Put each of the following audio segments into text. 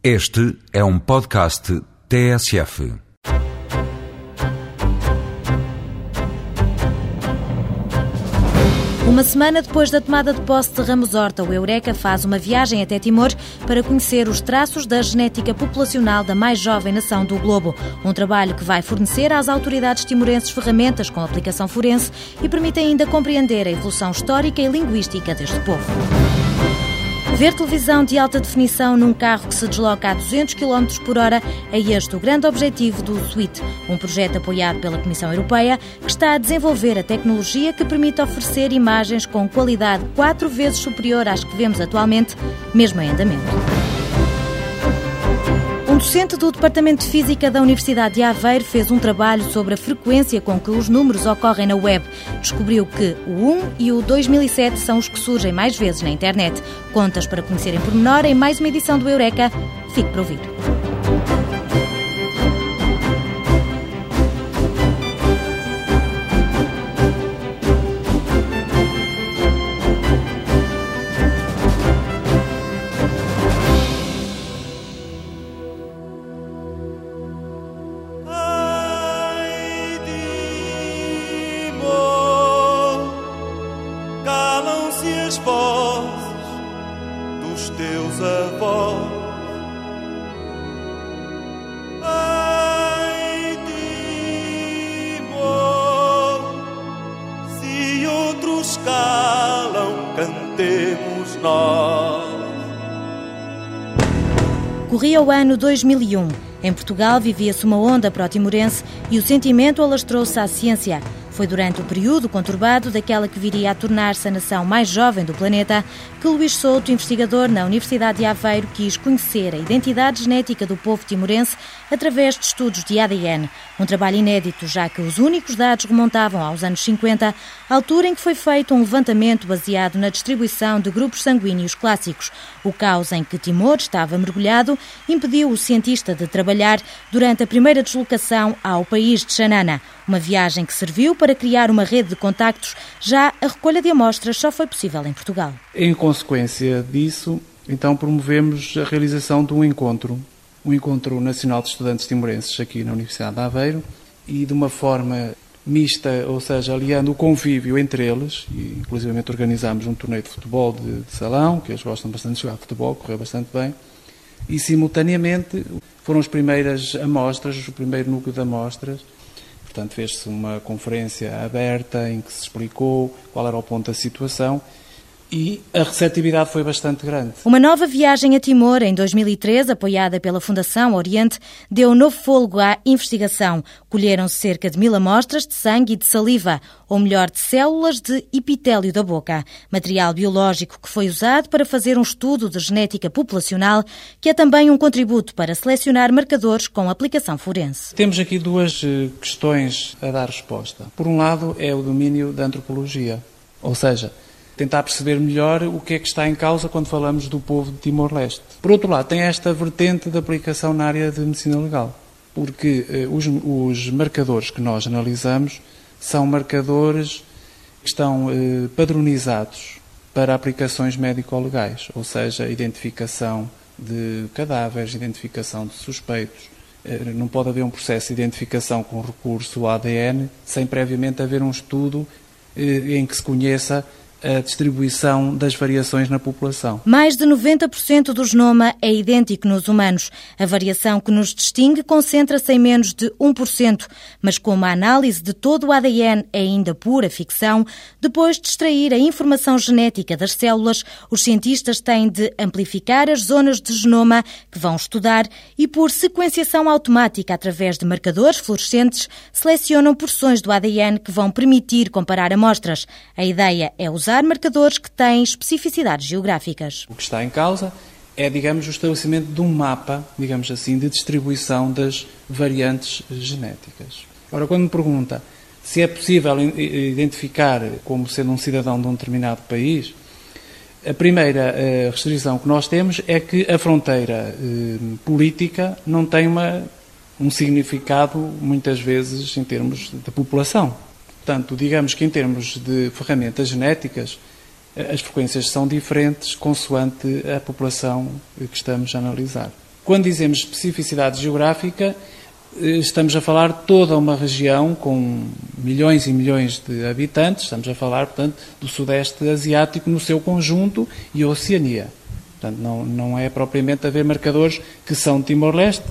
Este é um podcast TSF. Uma semana depois da tomada de posse de Ramos Horta, o Eureka faz uma viagem até Timor para conhecer os traços da genética populacional da mais jovem nação do globo. Um trabalho que vai fornecer às autoridades timorenses ferramentas com aplicação forense e permite ainda compreender a evolução histórica e linguística deste povo. Ver televisão de alta definição num carro que se desloca a 200 km por hora é este o grande objetivo do SWIT, um projeto apoiado pela Comissão Europeia que está a desenvolver a tecnologia que permite oferecer imagens com qualidade quatro vezes superior às que vemos atualmente, mesmo em andamento. Docente do Departamento de Física da Universidade de Aveiro fez um trabalho sobre a frequência com que os números ocorrem na web. Descobriu que o 1 e o 2007 são os que surgem mais vezes na internet. Contas para conhecerem por menor em mais uma edição do Eureka. Fique para ouvir. Corria o ano 2001. Em Portugal vivia-se uma onda pró-timorense e o sentimento alastrou-se à ciência. Foi durante o período conturbado daquela que viria a tornar-se a nação mais jovem do planeta que Luís Souto, investigador na Universidade de Aveiro, quis conhecer a identidade genética do povo timorense através de estudos de ADN. Um trabalho inédito, já que os únicos dados remontavam aos anos 50, altura em que foi feito um levantamento baseado na distribuição de grupos sanguíneos clássicos. O caos em que Timor estava mergulhado impediu o cientista de trabalhar durante a primeira deslocação ao país de Xanana, uma viagem que serviu para criar uma rede de contactos. Já a recolha de amostras só foi possível em Portugal. Em consequência disso, então promovemos a realização de um encontro, um encontro nacional de estudantes timorenses aqui na Universidade de Aveiro e de uma forma mista, ou seja, aliando o convívio entre eles, e inclusivamente organizámos um torneio de futebol de, de salão, que eles gostam bastante de jogar futebol, correu bastante bem, e simultaneamente foram as primeiras amostras, o primeiro núcleo de amostras, Portanto, fez-se uma conferência aberta em que se explicou qual era o ponto da situação e a receptividade foi bastante grande. Uma nova viagem a Timor, em 2013, apoiada pela Fundação Oriente, deu novo fôlego à investigação. Colheram-se cerca de mil amostras de sangue e de saliva, ou melhor, de células de epitélio da boca, material biológico que foi usado para fazer um estudo de genética populacional, que é também um contributo para selecionar marcadores com aplicação forense. Temos aqui duas eh, questões a dar resposta. Por um lado, é o domínio da antropologia, ou seja, tentar perceber melhor o que é que está em causa quando falamos do povo de Timor-Leste. Por outro lado, tem esta vertente de aplicação na área de medicina legal, porque eh, os, os marcadores que nós analisamos são marcadores que estão eh, padronizados para aplicações médico-legais, ou seja, identificação de cadáveres, identificação de suspeitos. Eh, Não pode haver um processo de identificação com recurso ao ADN sem previamente haver um estudo em que se conheça a distribuição das variações na população. Mais de 90% do genoma é idêntico nos humanos. A variação que nos distingue concentra-se em menos de 1%, mas como a análise de todo o ADN é ainda pura ficção, depois de extrair a informação genética das células, os cientistas têm de amplificar as zonas de genoma que vão estudar e, por sequenciação automática através de marcadores fluorescentes, selecionam porções do ADN que vão permitir comparar amostras. A ideia é usar marcadores que têm especificidades geográficas. O que está em causa é, digamos, o estabelecimento de um mapa, digamos assim, de distribuição das variantes genéticas. Ora, quando me pergunta se é possível identificar como sendo um cidadão de um determinado país, a primeira eh, restrição que nós temos é que a fronteira eh, política não tem uma, um significado, muitas vezes, em termos de população. Portanto, digamos que em termos de ferramentas genéticas, as frequências são diferentes consoante a população que estamos a analisar. Quando dizemos especificidade geográfica, eh, estamos a falar toda uma região com milhões e milhões de habitantes, estamos a falar, portanto, do Sudeste Asiático no seu conjunto e a Oceania. Portanto, não, não é propriamente haver marcadores que são Timor-Leste,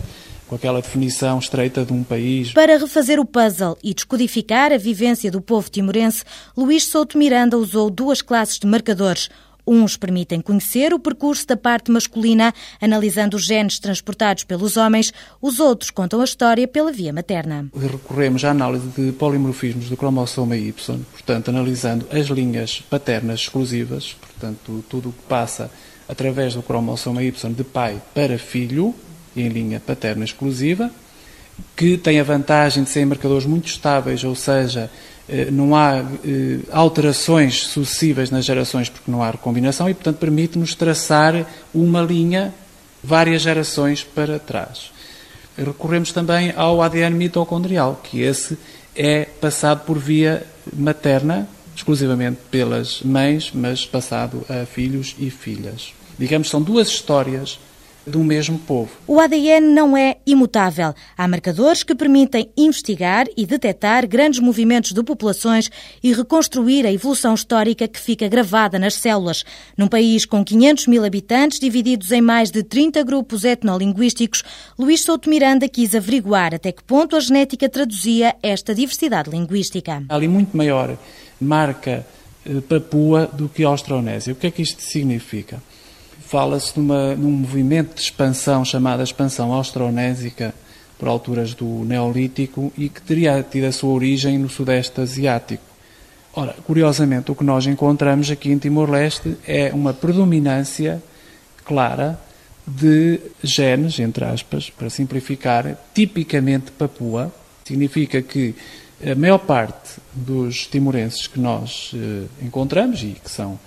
com aquela definição estreita de um país. Para refazer o puzzle e descodificar a vivência do povo timorense, Luís Souto Miranda usou duas classes de marcadores. Uns permitem conhecer o percurso da parte masculina, analisando os genes transportados pelos homens, os outros contam a história pela via materna. Recorremos à análise de polimorfismos do cromossoma Y, portanto, analisando as linhas paternas exclusivas, portanto, tudo o que passa através do cromossoma Y de pai para filho, em linha paterna exclusiva, que tem a vantagem de serem marcadores muito estáveis, ou seja, eh, não há eh, alterações sucessivas nas gerações porque não há recombinação e, portanto, permite-nos traçar uma linha várias gerações para trás. Recorremos também ao ADN mitocondrial, que esse é passado por via materna, exclusivamente pelas mães, mas passado a filhos e filhas. Digamos, são duas histórias do mesmo povo. O ADN não é imutável. Há marcadores que permitem investigar e detectar grandes movimentos de populações e reconstruir a evolução histórica que fica gravada nas células. Num país com 500 mil habitantes, divididos em mais de 30 grupos etnolinguísticos, Luís Souto Miranda quis averiguar até que ponto a genética traduzia esta diversidade linguística. Há ali muito maior marca eh, Papua do que a Austronésia. O que é que isto significa? Fala-se num movimento de expansão chamada expansão austronésica por alturas do Neolítico e que teria tido a sua origem no Sudeste Asiático. Ora, curiosamente, o que nós encontramos aqui em Timor-Leste é uma predominância clara de genes, entre aspas, para simplificar, tipicamente papua. Significa que a maior parte dos timorenses que nós eh, encontramos e que são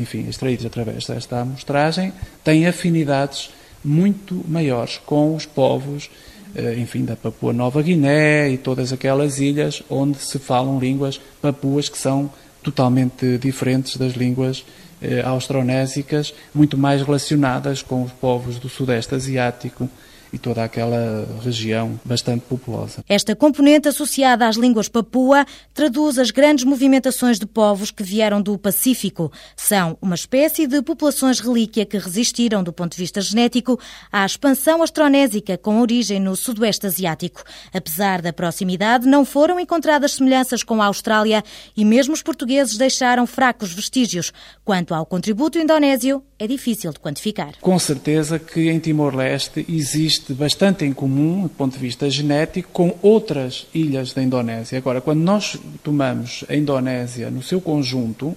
enfim, extraídos através desta amostragem, têm afinidades muito maiores com os povos, eh, enfim, da Papua Nova Guiné e todas aquelas ilhas onde se falam línguas papuas que são totalmente diferentes das línguas eh, austronésicas, muito mais relacionadas com os povos do Sudeste Asiático, e toda aquela região bastante populosa. Esta componente associada às línguas papua traduz as grandes movimentações de povos que vieram do Pacífico. São uma espécie de populações relíquia que resistiram, do ponto de vista genético, à expansão astronésica com origem no Sudoeste Asiático. Apesar da proximidade, não foram encontradas semelhanças com a Austrália e mesmo os portugueses deixaram fracos vestígios. Quanto ao contributo indonésio, é difícil de quantificar. Com certeza que em Timor-Leste existe existe bastante em comum, do ponto de vista genético, com outras ilhas da Indonésia. Agora, quando nós tomamos a Indonésia no seu conjunto,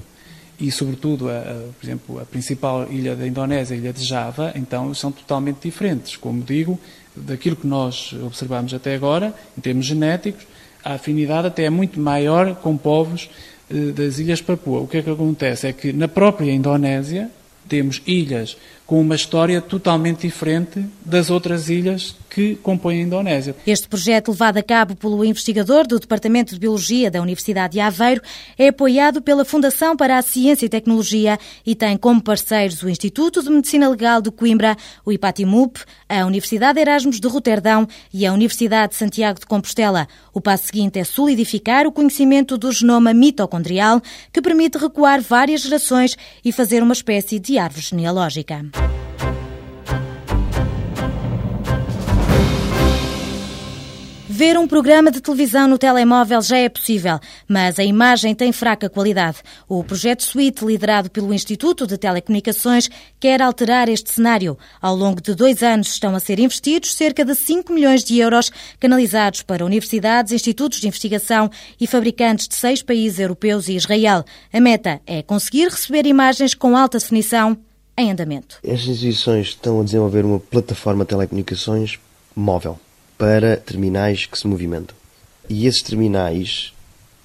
e sobretudo, a, a, por exemplo, a principal ilha da Indonésia, a ilha de Java, então são totalmente diferentes. Como digo, daquilo que nós observamos até agora, em termos genéticos, a afinidade até é muito maior com povos eh, das ilhas Papua. O que é que acontece? É que na própria Indonésia temos ilhas com uma história totalmente diferente das outras ilhas que compõem a Indonésia. Este projeto, levado a cabo pelo investigador do Departamento de Biologia da Universidade de Aveiro, é apoiado pela Fundação para a Ciência e Tecnologia e tem como parceiros o Instituto de Medicina Legal de Coimbra, o IPATIMUP, a Universidade Erasmus de Roterdão e a Universidade de Santiago de Compostela. O passo seguinte é solidificar o conhecimento do genoma mitocondrial, que permite recuar várias gerações e fazer uma espécie de árvore genealógica. Ver um programa de televisão no telemóvel já é possível, mas a imagem tem fraca qualidade. O projeto Suite, liderado pelo Instituto de Telecomunicações, quer alterar este cenário. Ao longo de dois anos estão a ser investidos cerca de 5 milhões de euros, canalizados para universidades, institutos de investigação e fabricantes de seis países europeus e Israel. A meta é conseguir receber imagens com alta definição em andamento. Estas instituições estão a desenvolver uma plataforma de telecomunicações móvel para terminais que se movimentam. E esses terminais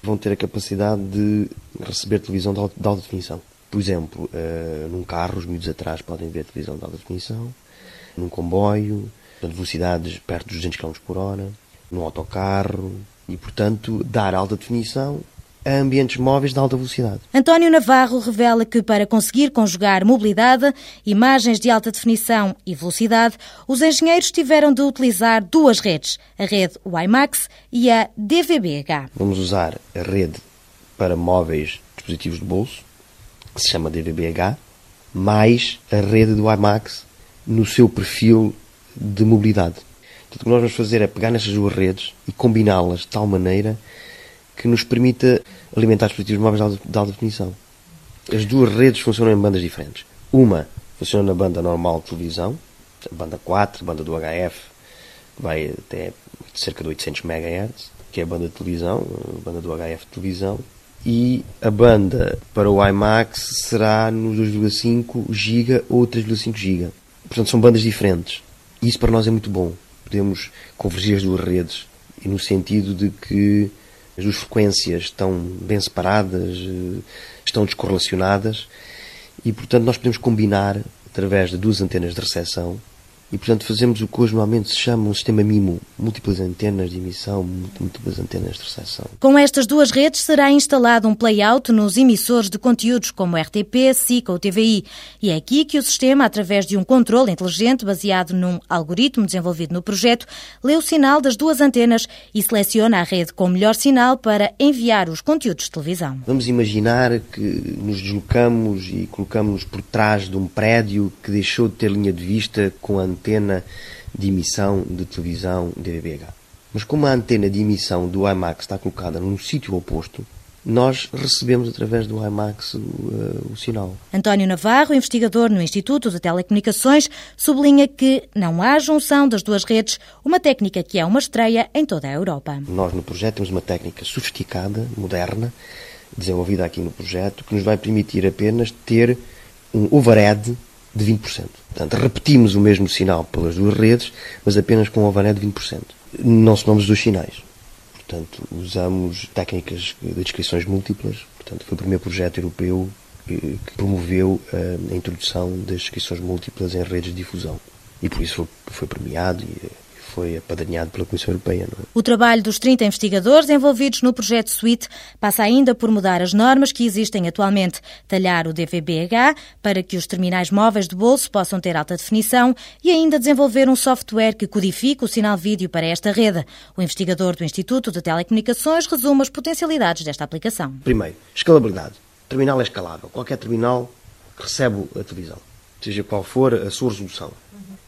vão ter a capacidade de receber televisão de alta definição. Por exemplo, uh, num carro, os miúdos atrás podem ver televisão de alta definição, num comboio, a velocidades perto dos 200 km por hora, num autocarro, e portanto dar alta definição a ambientes móveis de alta velocidade. António Navarro revela que para conseguir conjugar mobilidade, imagens de alta definição e velocidade, os engenheiros tiveram de utilizar duas redes, a rede WiMAX e a DVB-H. Vamos usar a rede para móveis dispositivos de bolso, que se chama DVB-H, mais a rede do WiMAX no seu perfil de mobilidade. Portanto, o que nós vamos fazer é pegar nestas duas redes e combiná-las de tal maneira que nos permita alimentar dispositivos móveis de alta, de alta definição. As duas redes funcionam em bandas diferentes. Uma funciona na banda normal de televisão, banda 4, a banda do HF, que vai até cerca de 800 MHz, que é a banda de televisão, a banda do HF de televisão, e a banda para o IMAX será nos 2,5 GB ou 3,5 GB. Portanto, são bandas diferentes. Isso para nós é muito bom. Podemos convergir as duas redes, no sentido de que as duas frequências estão bem separadas, eh, estão descorrelacionadas, e portanto nós podemos combinar através de duas antenas de recepção e, portanto, fazemos o que hoje normalmente se chama um sistema MIMO, múltiplas antenas de emissão, múltiplas antenas de recepção. Com estas duas redes será instalado um playout nos emissores de conteúdos como RTP, SIC ou TVI. E é aqui que o sistema, através de um controle inteligente baseado num algoritmo desenvolvido no projeto, lê o sinal das duas antenas e seleciona a rede com melhor sinal para enviar os conteúdos de televisão. Vamos imaginar que nos deslocamos e colocamos por trás de um prédio que deixou de ter linha de vista com a antena de emissão de televisão DVB-H. Mas como a antena de emissão do IMAX está colocada num sítio oposto, nós recebemos através do IMAX o, uh, o, sinal. António Navarro, investigador no Instituto de Telecomunicações, sublinha que não há junção das duas redes, uma técnica que é uma estreia em toda a Europa. Nós no projeto temos uma técnica sofisticada, moderna, desenvolvida aqui no projeto, que nos vai permitir apenas ter um overhead de 20%. Portanto, repetimos o mesmo sinal pelas duas redes, mas apenas com um overhead de 20%. Não somamos dos sinais. Portanto, usamos técnicas de descrições múltiplas. Portanto, foi o primeiro projeto europeu que promoveu eh, a introdução das descrições múltiplas em redes de difusão. E por isso foi, foi premiado e foi apadrinhado pela Comissão Europeia. É? O trabalho dos 30 investigadores envolvidos no projeto SWIT passa ainda por mudar as normas que existem atualmente, talhar o DVB-H para que os terminais móveis de bolso possam ter alta definição e ainda desenvolver um software que codifique o sinal vídeo para esta rede. O investigador do Instituto de Telecomunicações resume as potencialidades desta aplicação. Primeiro, escalabilidade. O terminal é escalável. Qualquer terminal recebe a televisão, seja qual for a sua resolução.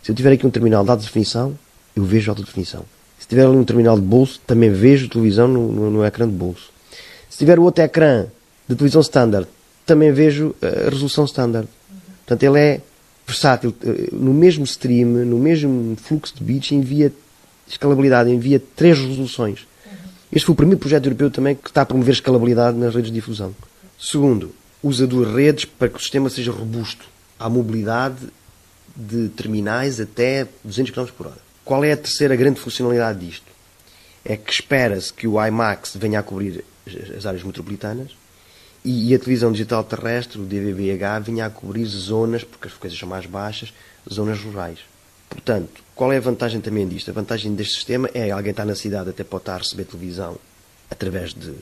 Se eu tiver aqui um terminal de alta definição, eu vejo alta definição. Se tiver ali um terminal de bolso, também vejo televisão no, no, no ecrã de bolso. Se tiver o outro ecrã de televisão standard, também vejo a resolução standard. Portanto, ele é versátil. Eh, no mesmo stream, no mesmo fluxo de bits, envia escalabilidade, envia três resoluções. Este foi o primeiro projeto europeu também que está a promover escalabilidade nas redes de difusão. Segundo, usa duas redes para que o sistema seja robusto à mobilidade de terminais até 200 km por hora. Qual é a terceira grande funcionalidade disto? É que espera-se que o IMAX venha a cobrir as áreas metropolitanas e a televisão digital terrestre, o DVB-H, venha a cobrir zonas, porque as frequências são mais baixas, zonas rurais. Portanto, qual é a vantagem também disto? A vantagem deste sistema é alguém estar na cidade até pode estar a receber televisão através de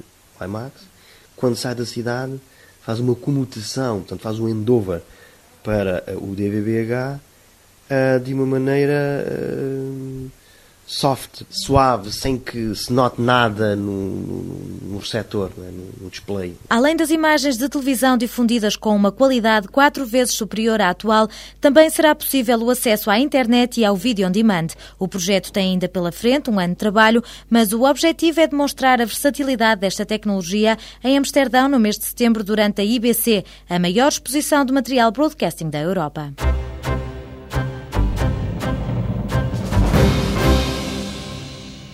IMAX. Quando sai da cidade, faz uma comutação, portanto, faz um endover para o DVB-H uh, de uma maneira uh, soft, suave, sem que se note nada no, no, no receptor, é? no, no, display. Além das imagens de televisão difundidas com uma qualidade quatro vezes superior à atual, também será possível o acesso à internet e ao vídeo on demand. O projeto tem ainda pela frente um ano de trabalho, mas o objetivo é demonstrar a versatilidade desta tecnologia em Amsterdão no mês de setembro durante a IBC, a maior exposição de material broadcasting da Europa.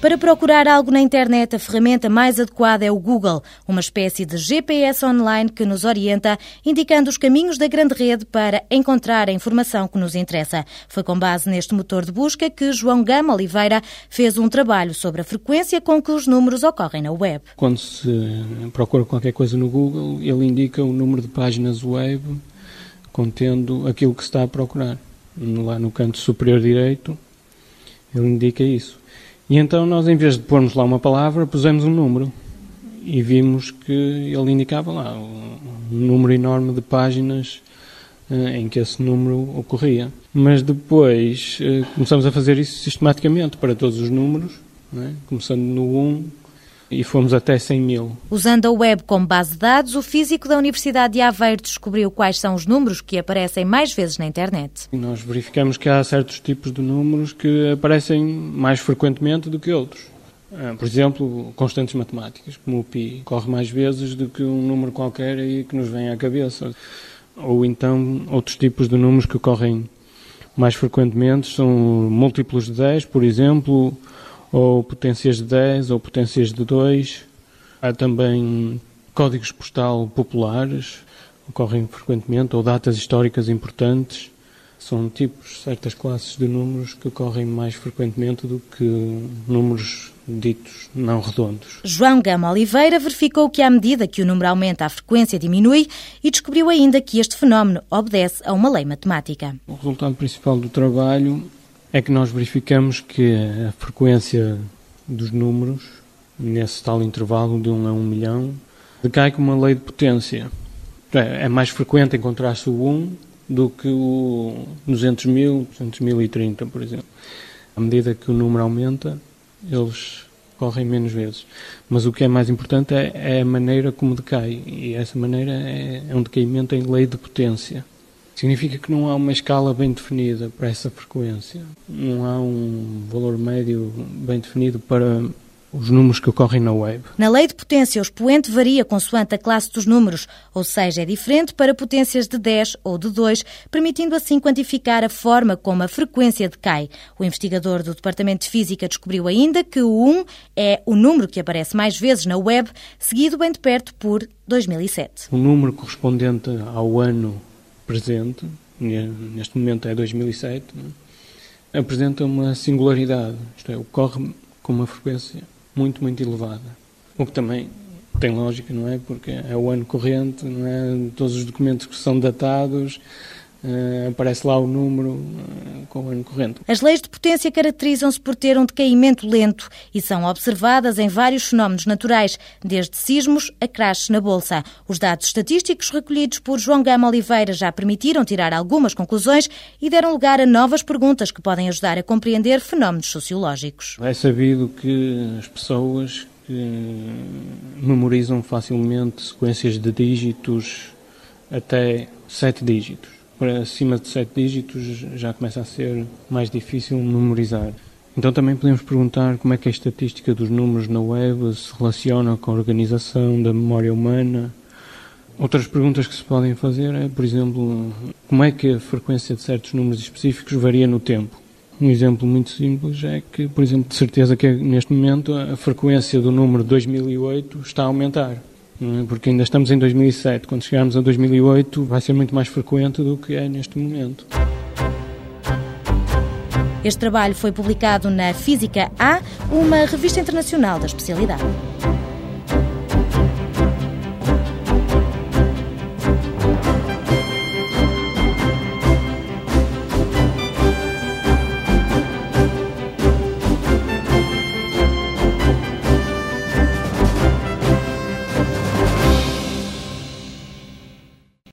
Para procurar algo na internet, a ferramenta mais adequada é o Google, uma espécie de GPS online que nos orienta, indicando os caminhos da grande rede para encontrar a informação que nos interessa. Foi com base neste motor de busca que João Gama Oliveira fez um trabalho sobre a frequência com que os números ocorrem na web. Quando se procura qualquer coisa no Google, ele indica o número de páginas web contendo aquilo que se está a procurar. Lá no canto superior direito, ele indica isso. E então nós, em vez de pormos lá uma palavra, pusemos um número. e vimos que ele indicava lá um número enorme de páginas eh, em que esse número ocorria. Mas depois eh, começamos a fazer isso sistematicamente para todos os números, é? começando no 1 e fomos até 100 mil. Usando a web como base de dados, o físico da Universidade de Aveiro descobriu quais são os números que aparecem mais vezes na internet. E nós verificamos que há certos tipos de números que aparecem mais frequentemente do que outros. Ah, por exemplo, constantes matemáticas, como o pi, corre mais vezes do que um número qualquer aí que nos vem à cabeça. Ou então outros tipos de números que ocorrem mais frequentemente são múltiplos de 10, por exemplo, ou potências de 10 ou potências de 2. Há também códigos postal populares, ocorrem frequentemente, ou datas históricas importantes. São tipos, certas classes de números que ocorrem mais frequentemente do que números ditos não redondos. João Gama Oliveira verificou que, à medida que o número aumenta, a frequência diminui e descobriu ainda que este fenómeno obedece a uma lei matemática. O resultado principal do trabalho é que nós verificamos que a frequência dos números, nesse tal intervalo de 1 a 1 milhão, decai com uma lei de potência. É, é mais frequente encontrar-se o 1 do que o 200 mil, 200 mil e 30, por exemplo. À medida que o número aumenta, eles correm menos vezes. Mas o que é mais importante é, é a maneira como decai. E essa maneira é, é um decaimento em lei de potência. Significa que não há uma escala bem definida para essa frequência. Não há um valor médio bem definido para os números que ocorrem na web. Na lei de potência, o expoente varia consoante a classe dos números, ou seja, é diferente para potências de 10 ou de 2, permitindo assim quantificar a forma como a frequência decai. O investigador do Departamento de Física descobriu ainda que o 1 é o número que aparece mais vezes na web, seguido bem de perto por 2007. O número correspondente ao ano presente, neste momento é 2007, é? apresenta uma singularidade, isto é, ocorre com uma frequência muito, muito elevada. O que também tem lógica, não é? Porque é o ano corrente, não é? Todos os documentos que são datados, Uh, aparece lá o número uh, com o ano corrente. As leis de potência caracterizam-se por ter um decaimento lento e são observadas em vários fenómenos naturais, desde sismos a crashes na Bolsa. Os dados estatísticos recolhidos por João Gama Oliveira já permitiram tirar algumas conclusões e deram lugar a novas perguntas que podem ajudar a compreender fenómenos sociológicos. É sabido que as pessoas que memorizam facilmente sequências de dígitos até sete dígitos para acima de sete dígitos já começa a ser mais difícil memorizar. Então também podemos perguntar como é que a estatística dos números na web se relaciona com a organização da memória humana. Outras perguntas que se podem fazer é, por exemplo, como é que a frequência de certos números específicos varia no tempo. Um exemplo muito simples é que, por exemplo, de certeza que neste momento a frequência do número 2008 está a aumentar. É? porque ainda estamos em 2007. Quando chegarmos a 2008, vai ser muito mais frequente do que é neste momento. Este trabalho foi publicado na Física A, uma revista internacional da especialidade.